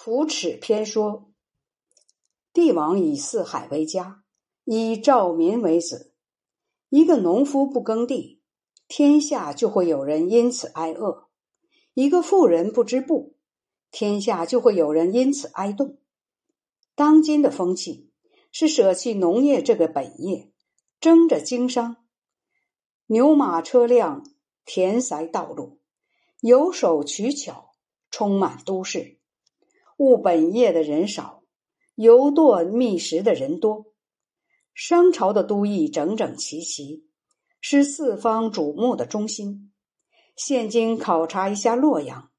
扶持篇说：帝王以四海为家，以兆民为子。一个农夫不耕地，天下就会有人因此挨饿；一个富人不织布，天下就会有人因此挨冻。当今的风气是舍弃农业这个本业，争着经商，牛马车辆填塞道路，游手取巧，充满都市。务本业的人少，游堕觅食的人多。商朝的都邑整整齐齐，是四方瞩目的中心。现今考察一下洛阳，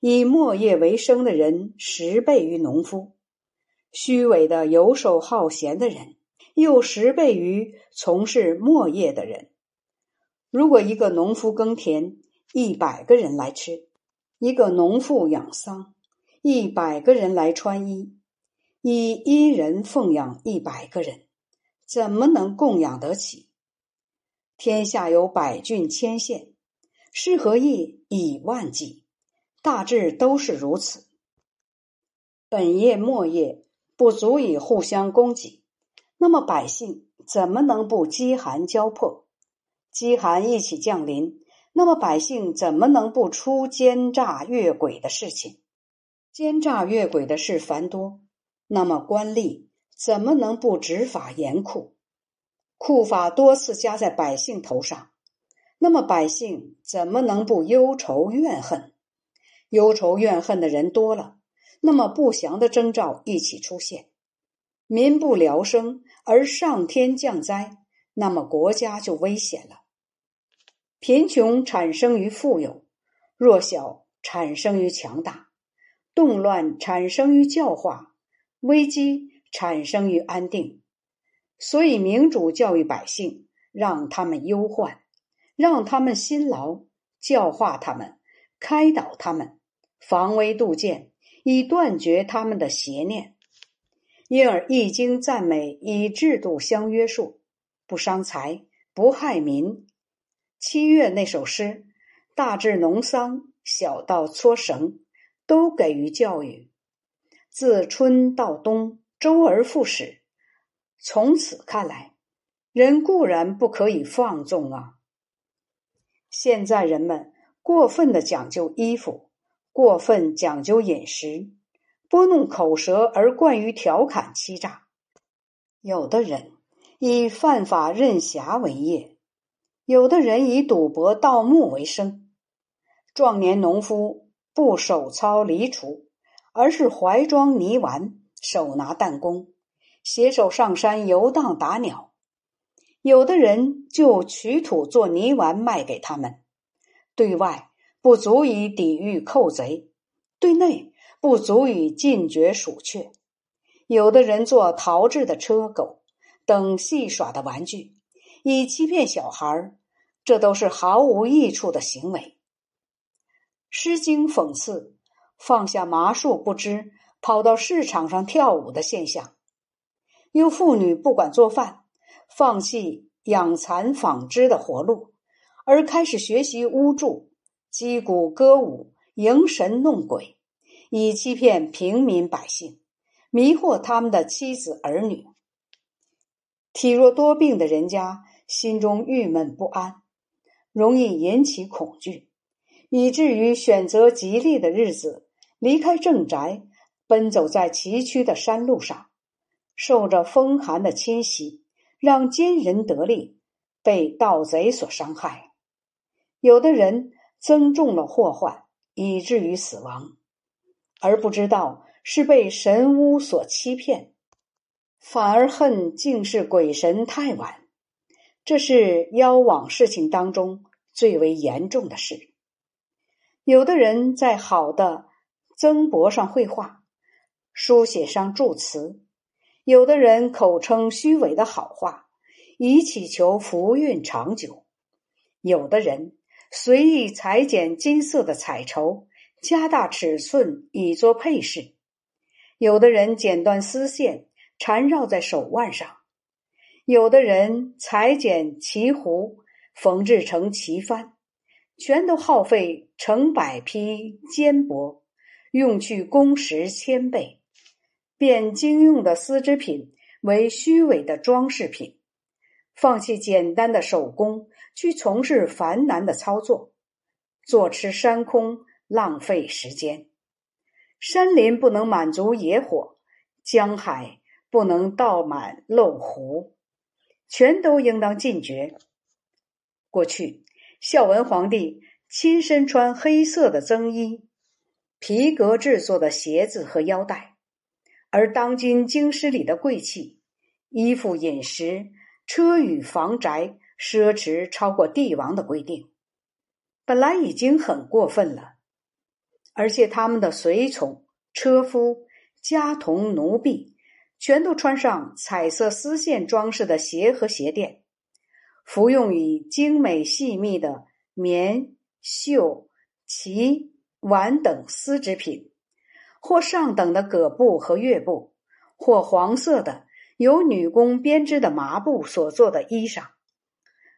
以墨业为生的人十倍于农夫，虚伪的游手好闲的人又十倍于从事墨业的人。如果一个农夫耕田，一百个人来吃；一个农妇养桑。一百个人来穿衣，以一人奉养一百个人，怎么能供养得起？天下有百郡千县，是何意以万计？大致都是如此。本业末业不足以互相供给，那么百姓怎么能不饥寒交迫？饥寒一起降临，那么百姓怎么能不出奸诈越轨的事情？奸诈越轨的事繁多，那么官吏怎么能不执法严酷？酷法多次加在百姓头上，那么百姓怎么能不忧愁怨恨？忧愁怨恨的人多了，那么不祥的征兆一起出现，民不聊生而上天降灾，那么国家就危险了。贫穷产生于富有，弱小产生于强大。动乱产生于教化，危机产生于安定。所以，民主教育百姓，让他们忧患，让他们辛劳，教化他们，开导他们，防微杜渐，以断绝他们的邪念。因而，《易经》赞美以制度相约束，不伤财，不害民。七月那首诗，大至农桑，小到搓绳。都给予教育，自春到冬，周而复始。从此看来，人固然不可以放纵啊。现在人们过分的讲究衣服，过分讲究饮食，拨弄口舌而惯于调侃欺诈。有的人以犯法任侠为业，有的人以赌博盗墓为生。壮年农夫。不手操犁锄，而是怀装泥丸，手拿弹弓，携手上山游荡打鸟。有的人就取土做泥丸卖给他们，对外不足以抵御寇贼，对内不足以禁绝鼠雀。有的人做陶制的车狗等戏耍的玩具，以欺骗小孩这都是毫无益处的行为。《诗经》讽刺放下麻树不知，跑到市场上跳舞的现象；又妇女不管做饭，放弃养蚕纺织的活路，而开始学习巫祝、击鼓歌舞、迎神弄鬼，以欺骗平民百姓，迷惑他们的妻子儿女。体弱多病的人家心中郁闷不安，容易引起恐惧。以至于选择吉利的日子，离开正宅，奔走在崎岖的山路上，受着风寒的侵袭，让奸人得利，被盗贼所伤害。有的人增重了祸患，以至于死亡，而不知道是被神巫所欺骗，反而恨竟是鬼神太晚。这是妖往事情当中最为严重的事。有的人在好的增帛上绘画，书写上祝词；有的人口称虚伪的好话，以祈求福运长久；有的人随意裁剪金色的彩绸，加大尺寸以作配饰；有的人剪断丝线缠绕在手腕上；有的人裁剪旗壶，缝制成旗幡。全都耗费成百匹坚帛，用去工时千倍，变精用的丝织品为虚伪的装饰品，放弃简单的手工，去从事繁难的操作，坐吃山空，浪费时间。山林不能满足野火，江海不能倒满漏壶，全都应当禁绝。过去，孝文皇帝亲身穿黑色的僧衣、皮革制作的鞋子和腰带，而当今京师里的贵气、衣服、饮食、车与房宅，奢侈超过帝王的规定，本来已经很过分了。而且他们的随从、车夫、家童、奴婢，全都穿上彩色丝线装饰的鞋和鞋垫，服用以精美细密的棉、绣、旗、碗等丝织品，或上等的葛布和月布，或黄色的由女工编织的麻布所做的衣裳，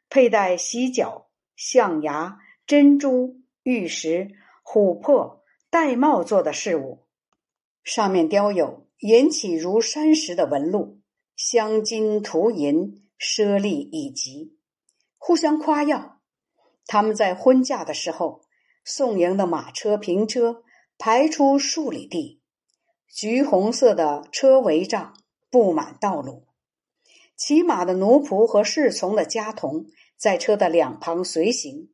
佩戴犀角、象牙、珍珠、玉石、琥珀。玳瑁做的饰物，上面雕有引起如山石的纹路，镶金涂银，奢丽以极，互相夸耀。他们在婚嫁的时候，送迎的马车、平车排出数里地，橘红色的车帷帐布满道路，骑马的奴仆和侍从的家童在车的两旁随行。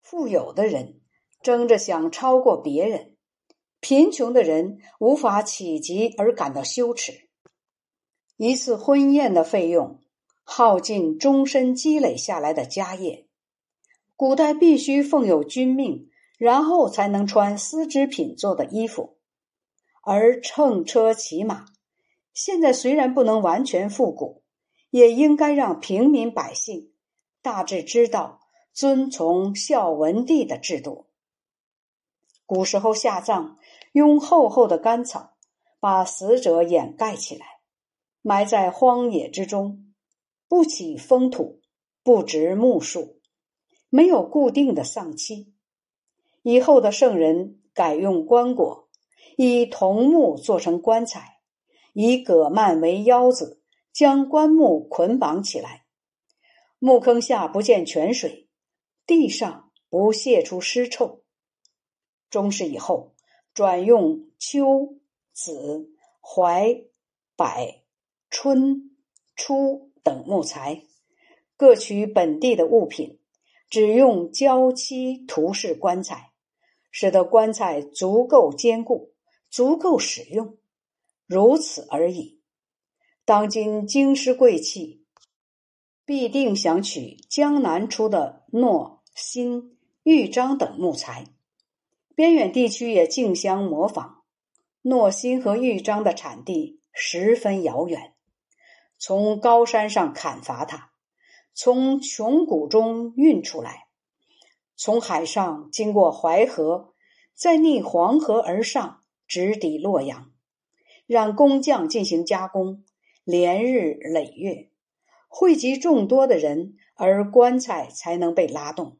富有的人。争着想超过别人，贫穷的人无法企及而感到羞耻。一次婚宴的费用耗尽终身积累下来的家业。古代必须奉有君命，然后才能穿丝织品做的衣服。而乘车骑马，现在虽然不能完全复古，也应该让平民百姓大致知道遵从孝文帝的制度。古时候下葬，用厚厚的干草把死者掩盖起来，埋在荒野之中，不起封土，不植木树，没有固定的丧期。以后的圣人改用棺椁，以桐木做成棺材，以葛蔓为腰子，将棺木捆绑起来。墓坑下不见泉水，地上不泄出尸臭。中世以后，转用秋、子、槐、柏、春、初等木材，各取本地的物品，只用胶漆涂饰棺材，使得棺材足够坚固、足够使用，如此而已。当今京师贵气，必定想取江南出的糯、新、玉章等木材。边远地区也竞相模仿，糯新和玉章的产地十分遥远，从高山上砍伐它，从穷谷中运出来，从海上经过淮河，再逆黄河而上，直抵洛阳，让工匠进行加工，连日累月，汇集众多的人，而棺材才能被拉动。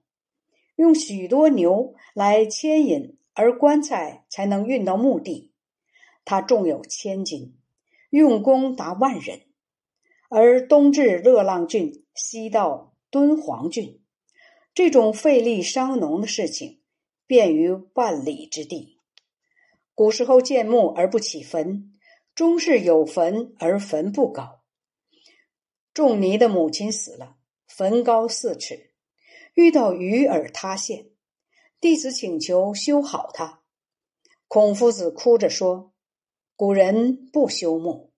用许多牛来牵引，而棺材才能运到墓地。它重有千斤，用工达万人。而东至乐浪郡，西到敦煌郡，这种费力伤农的事情，便于万里之地。古时候建墓而不起坟，终是有坟而坟不高。仲尼的母亲死了，坟高四尺。遇到鱼饵塌陷，弟子请求修好它。孔夫子哭着说：“古人不修墓。”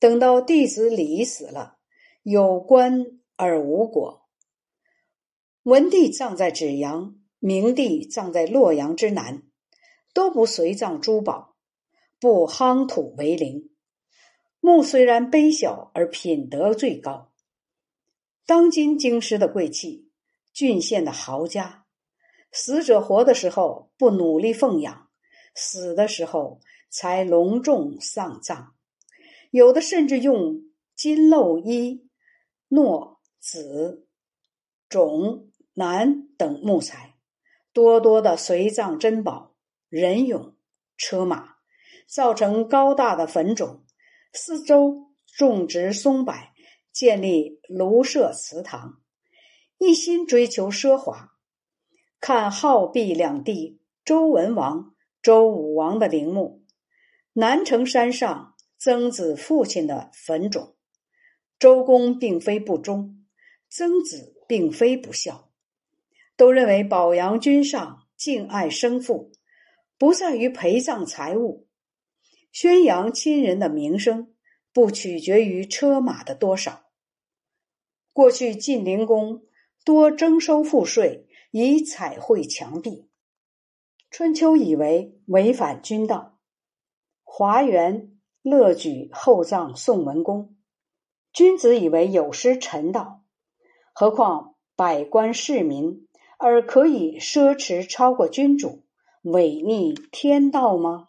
等到弟子李死了，有棺而无果。文帝葬在芷阳，明帝葬在洛阳之南，都不随葬珠宝，不夯土为陵。墓虽然卑小，而品德最高。当今京师的贵气。郡县的豪家，死者活的时候不努力奉养，死的时候才隆重丧葬。有的甚至用金漏衣、糯、紫、种、楠等木材，多多的随葬珍宝、人俑、车马，造成高大的坟冢，四周种植松柏，建立庐舍祠堂，一心追求奢华。看浩壁两地周文王、周武王的陵墓，南城山上曾子父亲的坟冢。周公并非不忠，曾子并非不孝，都认为保阳君上、敬爱生父，不在于陪葬财物，宣扬亲人的名声，不取决于车马的多少。过去晋灵公多征收赋税。以彩绘墙壁，春秋以为违反君道。华元乐举厚葬宋文公，君子以为有失臣道。何况百官市民，而可以奢侈超过君主，违逆天道吗？